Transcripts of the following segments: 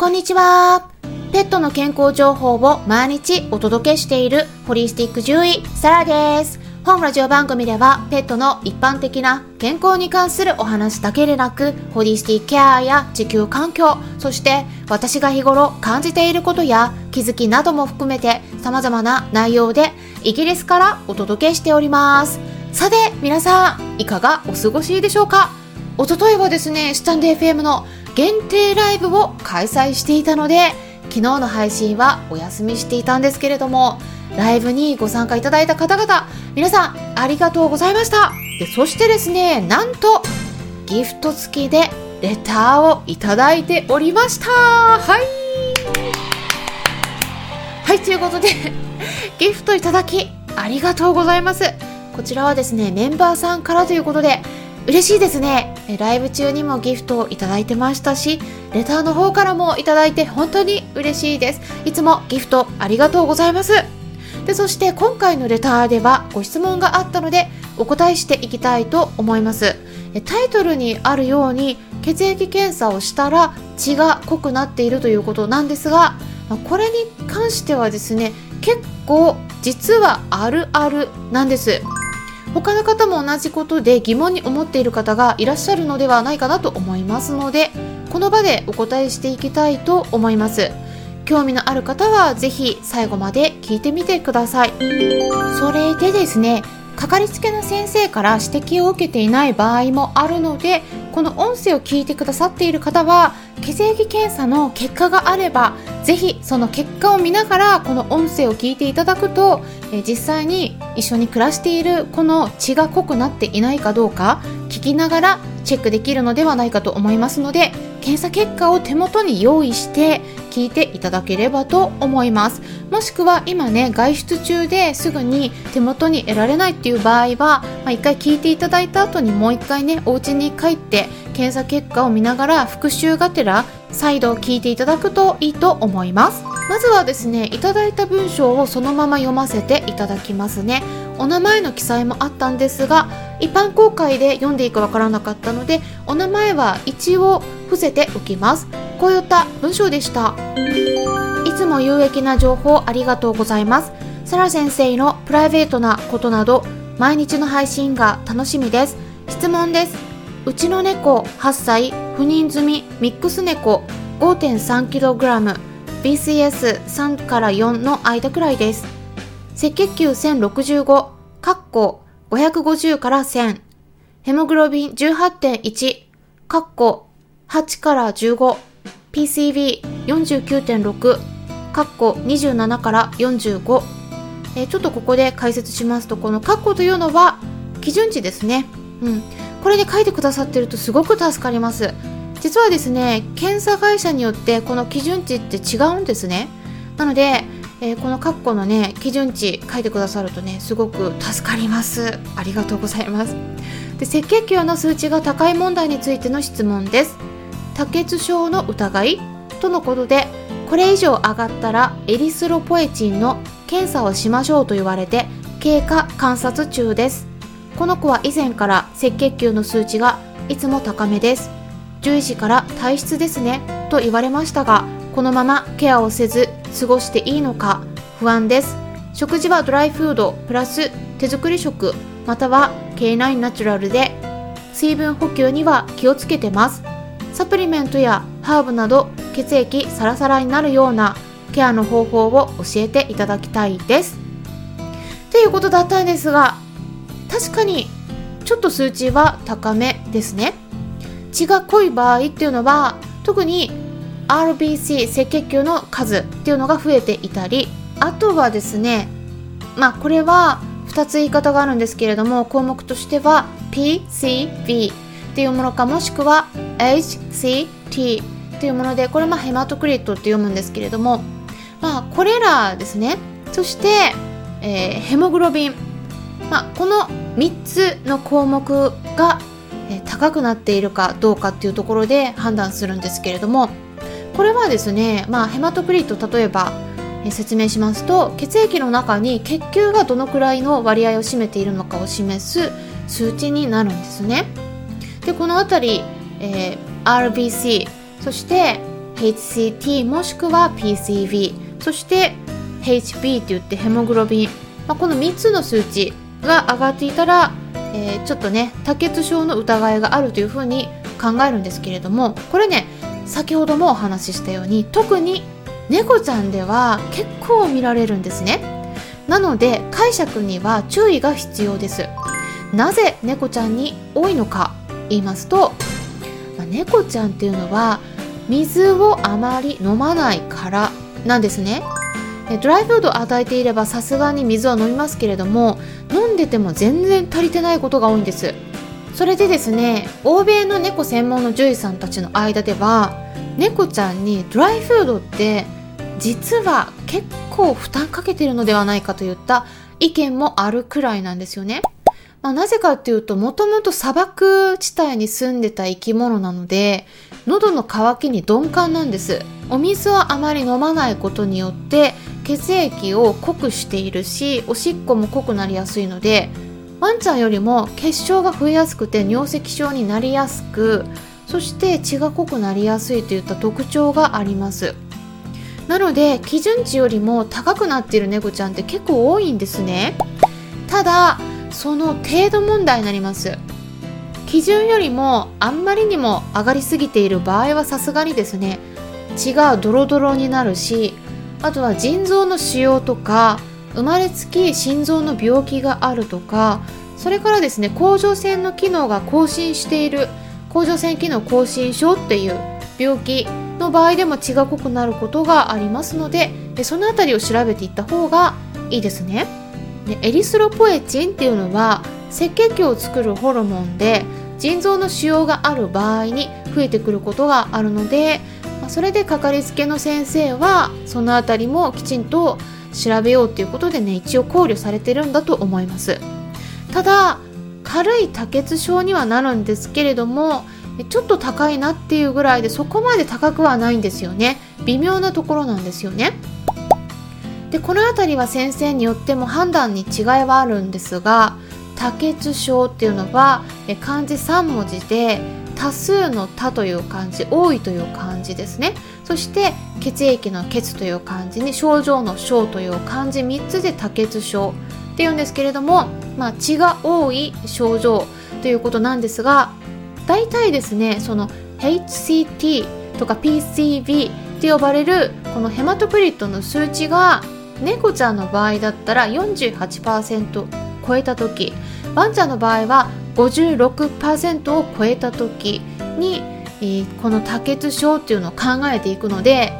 こんにちは。ペットの健康情報を毎日お届けしているホリスティック獣医、サラです。本ラジオ番組ではペットの一般的な健康に関するお話だけでなく、ホリスティックケアや地球環境、そして私が日頃感じていることや気づきなども含めて様々な内容でイギリスからお届けしております。さて、皆さん、いかがお過ごしでしょうか？おとといはですね、スタンデー FM の限定ライブを開催していたので昨日の配信はお休みしていたんですけれどもライブにご参加いただいた方々皆さんありがとうございました。でそしてですねなんとギフト付きでレターをいただいておりました。はい。はいということで ギフトいただきありがとうございます。こちらはですねメンバーさんからということで嬉しいですね。ライブ中にもギフトをいただいてましたしレターの方からもいただいて本当に嬉しいです。いつもギフトありがとうございます。でそして今回のレターではご質問があったのでお答えしていきたいと思います。タイトルにあるように血液検査をしたら血が濃くなっているということなんですがこれに関してはですね結構実はあるあるなんです。他の方も同じことで疑問に思っている方がいらっしゃるのではないかなと思いますのでこの場でお答えしていきたいと思います。興味のある方はぜひ最後まで聞いてみてください。それでですねかかりつけの先生から指摘を受けていない場合もあるのでこの音声を聞いてくださっている方は血液検査の結果があればぜひその結果を見ながらこの音声を聞いていただくと、え実際に一緒に暮らしているこの血が濃くなっていないかどうか聞きながらチェックできるのではないかと思いますので検査結果を手元に用意して聞いていただければと思います。もしくは今ね外出中ですぐに手元に得られないっていう場合は、まあ、一回聞いていただいた後にもう1回ねお家に帰って検査結果を見ながら復習がてら再度聞いていただくといいと思います。まずはですねいただいた文章をそのまま読ませていただきますね。お名前の記載もあったんですが一般公開で読んでいいかわからなかったのでお名前は一応伏せておきます。こういった文章でした。いつも有益な情報ありがとうございます。サラ先生のプライベートなことなど毎日の配信が楽しみです。質問です。うちの猫8歳不妊済みミックス猫 5.3kg BCS3 から4の間くらいです。赤血球1065カッコ550から1000ヘモグロビン18.1カッコ8から15 PCB49.6 カッコ27から45えちょっとここで解説しますとこのカッコというのは基準値ですね。うん。これで書いてくださってるとすごく助かります。実はですね検査会社によってこの基準値って違うんですね。なので、えー、この括弧のね基準値書いてくださるとねすごく助かります。ありがとうございます。で赤血球の数値が高い問題についての質問です。多血症の疑いとのことでこれ以上上がったらエリスロポエチンの検査をしましょうと言われて経過観察中です。この子は以前から赤血球の数値がいつも高めです。獣医師から体質ですねと言われましたがこのままケアをせず過ごしていいのか不安です。食事はドライフードプラス手作り食または K9 ナチュラルで水分補給には気をつけてます。サプリメントやハーブなど血液サラサラになるようなケアの方法を教えていただきたいです。ということだったんですが確かにちょっと数値は高めですね。血が濃い場合っていうのは特に RBC 赤血球の数っていうのが増えていたりあとはですねまあこれは2つ言い方があるんですけれども項目としては PCV っていうものかもしくは HCT っていうものでこれまあヘマトクリットって読むんですけれどもまあこれらですねそして、えー、ヘモグロビン。まあ、この3つの項目が高くなっているかどうかっていうところで判断するんですけれどもこれはですね、まあ、ヘマトクリット例えば説明しますと血液の中に血球がどのくらいの割合を占めているのかを示す数値になるんですね。でこの辺り、えー、RBC そして HCT もしくは PCV そして HB って言ってヘモグロビン、まあ、この3つの数値が上がっていたら、えー、ちょっとね多血症の疑いがあるというふうに考えるんですけれどもこれね先ほどもお話ししたように特に猫ちゃんでは結構見られるんですね。なので解釈には注意が必要です。なぜ猫ちゃんに多いのか言いますと、まあ、猫ちゃんっていうのは水をあまり飲まないからなんですね。ドライフードを与えていればさすがに水は飲みますけれども飲んでても全然足りてないことが多いんですそれでですね欧米の猫専門の獣医さんたちの間では猫ちゃんにドライフードって実は結構負担かけてるのではないかといった意見もあるくらいなんですよね。まあ、なぜかっていうと、もともと砂漠地帯に住んでた生き物なので、喉の渇きに鈍感なんです。お水はあまり飲まないことによって、血液を濃くしているし、おしっこも濃くなりやすいので、ワンちゃんよりも血小が増えやすくて尿石症になりやすく、そして血が濃くなりやすいといった特徴があります。なので基準値よりも高くなっている猫ちゃんって結構多いんですねただその程度問題になります基準よりもあんまりにも上がりすぎている場合はさすがにですね血がドロドロになるしあとは腎臓の腫瘍とか生まれつき心臓の病気があるとかそれからですね甲状腺の機能が更新している甲状腺機能更新症っていう病気の場合でも血が濃くなることがありますのでその辺りを調べていった方がいいですね。でエリスロポエチンっていうのは赤血球を作るホルモンで腎臓の腫瘍がある場合に増えてくることがあるのでそれでかかりつけの先生はその辺りもきちんと調べようっていうことでね一応考慮されてるんだと思います。ただ軽い多血症にはなるんですけれどもちょっと高いなっていうぐらいでそこまで高くはないんですよね。微妙なところなんですよね。でこの辺りは先生によっても判断に違いはあるんですが多血症っていうのは漢字3文字で多数の多という漢字多いという漢字ですね。そして血液の血という漢字に症状の症という漢字3つで多血症っていうんですけれども、まあ、血が多い症状ということなんですが大体ですねその HCT とか PCB って呼ばれるこのヘマトクリットの数値が猫ちゃんの場合だったら48%超えた時ワンちゃんの場合は56%を超えた時に、えー、この多血症っていうのを考えていくので、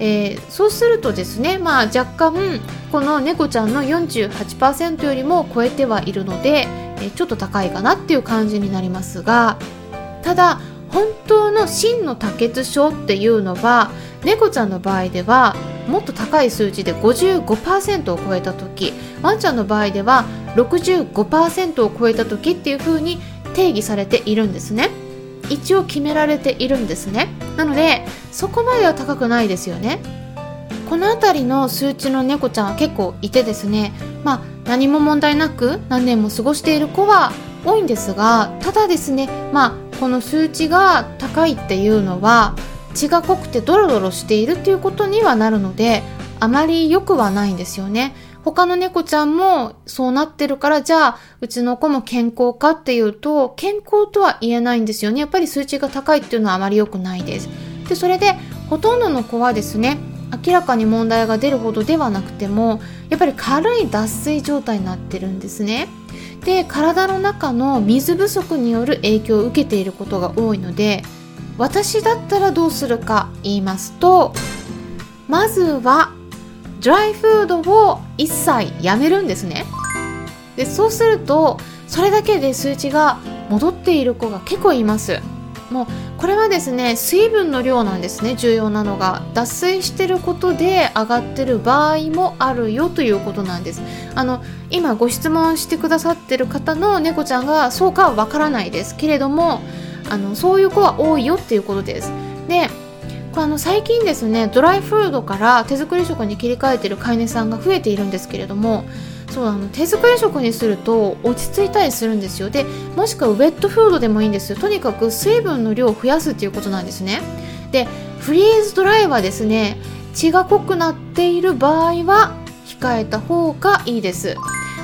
えー、そうするとですね、まあ、若干この猫ちゃんの48%よりも超えてはいるので、えー、ちょっと高いかなっていう感じになりますがただ本当の真の多血症っていうのは猫ちゃんの場合ではもっと高い数字で55%を超えた時ワンちゃんの場合では65%を超えた時っていう風に定義されているんですね。一応決められているんですね。なのでそこまでは高くないですよね。この辺りの数値の猫ちゃんは結構いてですね。まあ何も問題なく何年も過ごしている子は多いんですがただですねまあこの数値が高いっていうのは血が濃くてドロドロしているっていうことにはなるのであまり良くはないんですよね。他の猫ちゃんもそうなってるからじゃあうちの子も健康かっていうと健康とは言えないんですよね。やっぱり数値が高いっていうのはあまり良くないです。でそれでほとんどの子はですね明らかに問題が出るほどではなくてもやっぱり軽い脱水状態になってるんですね。で体の中の水不足による影響を受けていることが多いので私だったらどうするか言いますとまずはライフードを一切やめるんですね。でそうするとそれだけで数値が戻っている子が結構います。もうこれはですね水分の量なんですね。重要なのが脱水してることで上がってる場合もあるよということなんです。あの今ご質問してくださってる方の猫ちゃんがそうかはわからないですけれどもあのそういう子は多いよっていうことです。であの最近ですねドライフードから手作り食に切り替えてる飼い主さんが増えているんですけれどもそうあの手作り食にすると落ち着いたりするんですよ。でもしくはウェットフードでもいいんですよ。とにかく水分の量を増やすっていうことなんですね。でフリーズドライはですね血が濃くなっている場合は控えた方がいいです。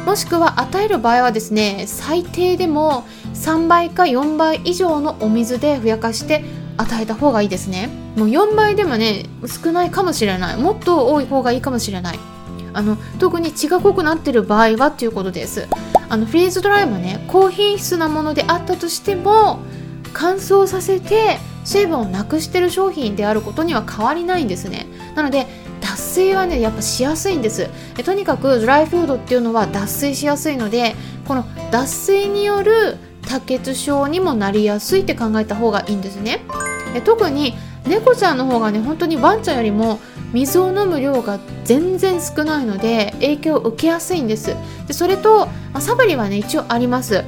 もしくは与える場合はですね最低でも3倍か4倍以上のお水でふやかして与えた方がいいですね。もう4倍でもね少ないかもしれない。もっと多い方がいいかもしれない。あの特に血が濃くなってる場合はっていうことです。あのフリーズドライはね高品質なものであったとしても乾燥させて水分をなくしてる商品であることには変わりないんですね。なので脱水はねやっぱしやすいんです。えとにかくドライフードっていうのは脱水しやすいのでこの脱水による多血症にもなりやすいって考えた方がいいんですね。え特に猫ちゃんの方がね本当にワンちゃんよりも水を飲む量が全然少ないので影響を受けやすいんです。でそれと、まあ、サブリはね一応あります。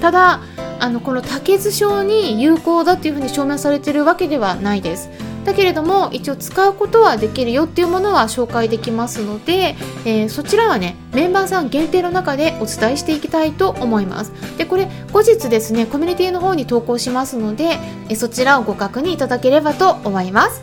ただあのこの竹酢症に有効だっていうふうに証明されてるわけではないです。だけれども一応使うことはできるよっていうものは紹介できますので、えー、そちらはねメンバーさん限定の中でお伝えしていきたいと思います。でこれ後日ですねコミュニティの方に投稿しますので、えそちらをご確認いただければと思います。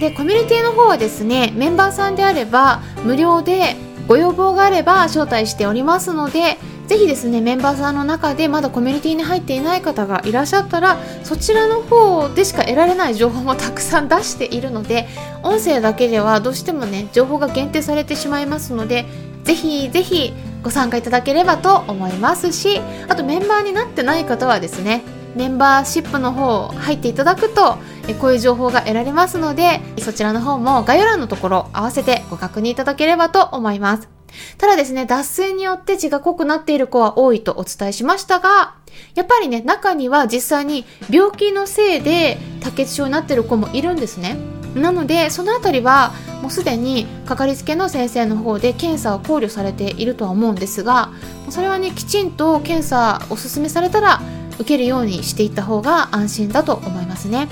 でコミュニティの方はですねメンバーさんであれば無料でご要望があれば招待しておりますのでぜひですねメンバーさんの中でまだコミュニティに入っていない方がいらっしゃったらそちらの方でしか得られない情報もたくさん出しているので音声だけではどうしてもね情報が限定されてしまいますのでぜひぜひご参加いただければと思いますしあとメンバーになってない方はですねメンバーシップの方入っていただくとこういう情報が得られますのでそちらの方も概要欄のところ合わせてご確認いただければと思います。ただですね、脱水によって血が濃くなっている子は多いとお伝えしましたが、やっぱりね、中には実際に病気のせいで多血症になっている子もいるんですね。なので、そのあたりはもうすでにかかりつけの先生の方で検査を考慮されているとは思うんですが、それはね、きちんと検査おすすめされたら受けるようにしていった方が安心だと思いますね。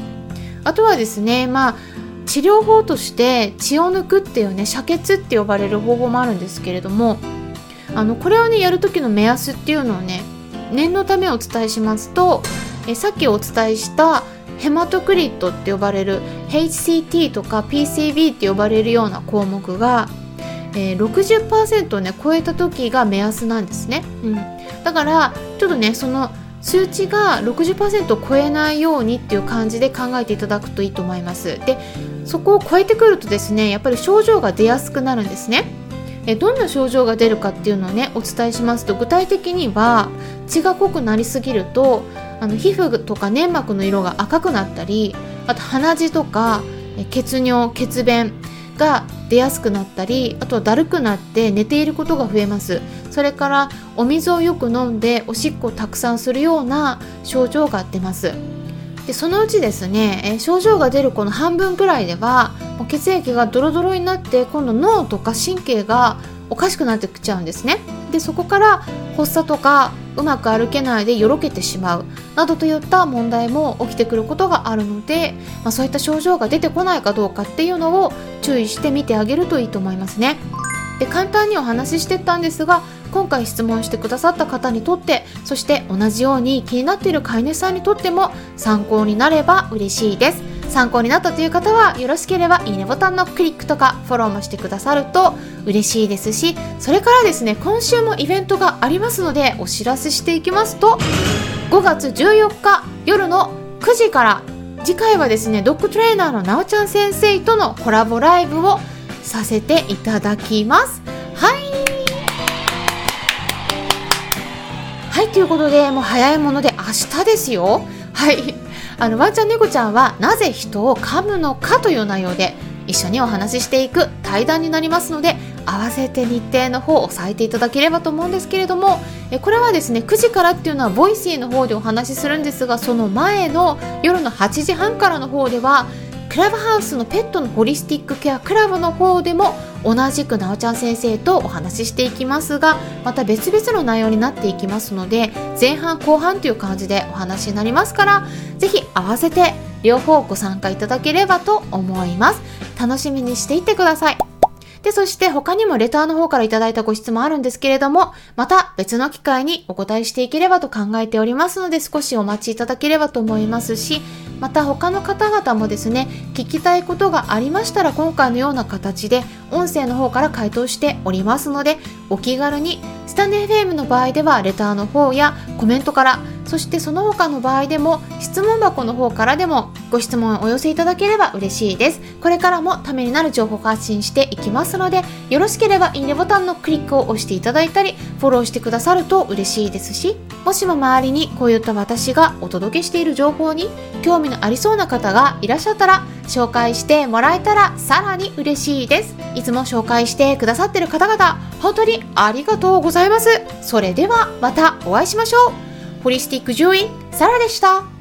あとはですね、まあ、治療法として血を抜くっていうね遮血って呼ばれる方法もあるんですけれどもあのこれをねやる時の目安っていうのをね念のためお伝えしますとえさっきお伝えしたヘマトクリットって呼ばれる HCT とか PCB って呼ばれるような項目が、えー、60%ね超えた時が目安なんですね、うん、だからちょっとねその数値が60%を超えないようにっていう感じで考えていただくといいと思います。でそこを超えてくるとですねやっぱり症状が出やすくなるんですね。えどんな症状が出るかっていうのをねお伝えしますと具体的には血が濃くなりすぎるとあの皮膚とか粘膜の色が赤くなったりあと鼻血とか血尿血便が出やすくなったりあとはだるくなって寝ていることが増えます。それからお水をよく飲んでおしっこをたくさんするような症状が出ます。でそのうちですね、え症状が出るこの半分くらいではもう血液がドロドロになって今度脳とか神経がおかしくなってきちゃうんですね。でそこから発作とかうまく歩けないでよろけてしまうなどといった問題も起きてくることがあるので、まあ、そういった症状が出てこないかどうかっていうのを注意して見てあげるといいと思いますね。で簡単にお話ししてたんですが今回質問してくださった方にとってそして同じように気になっている飼い主さんにとっても参考になれば嬉しいです。参考になったという方はよろしければいいねボタンのクリックとかフォローもしてくださると嬉しいですしそれからですね今週もイベントがありますのでお知らせしていきますと5月14日夜の9時から次回はですねドッグトレーナーのなおちゃん先生とのコラボライブをさせていただきます。ということでもう早いもので明日ですよ。はい。あのワンちゃん猫ちゃんはなぜ人を噛むのかという内容で一緒にお話ししていく対談になりますので合わせて日程の方を押さえていただければと思うんですけれどもえこれはですね9時からっていうのは Voicy の方でお話しするんですがその前の夜の8時半からの方ではクラブハウスのペットのホリスティックケアクラブの方でも同じくなおちゃん先生とお話ししていきますがまた別々の内容になっていきますので前半後半という感じでお話になりますから是非合わせて両方ご参加いただければと思います。楽しみにしていってください。で、そして他にもレターの方からいただいたご質問あるんですけれども、また別の機会にお答えしていければと考えておりますので、少しお待ちいただければと思いますし、また他の方々もですね聞きたいことがありましたら今回のような形で音声の方から回答しておりますのでお気軽にスタンデー FM の場合ではレターの方やコメントからそしてその他の場合でも質問箱の方からでもご質問をお寄せいただければ嬉しいです。これからもためになる情報発信していきますのでよろしければいいねボタンのクリックを押していただいたりフォローしてくださると嬉しいですしもしも周りにこういった私がお届けしている情報に興味のありそうな方がいらっしゃったら紹介してもらえたらさらに嬉しいです。いつも紹介してくださってる方々本当にありがとうございます。それではまたお会いしましょう。ホリスティック獣医サラでした。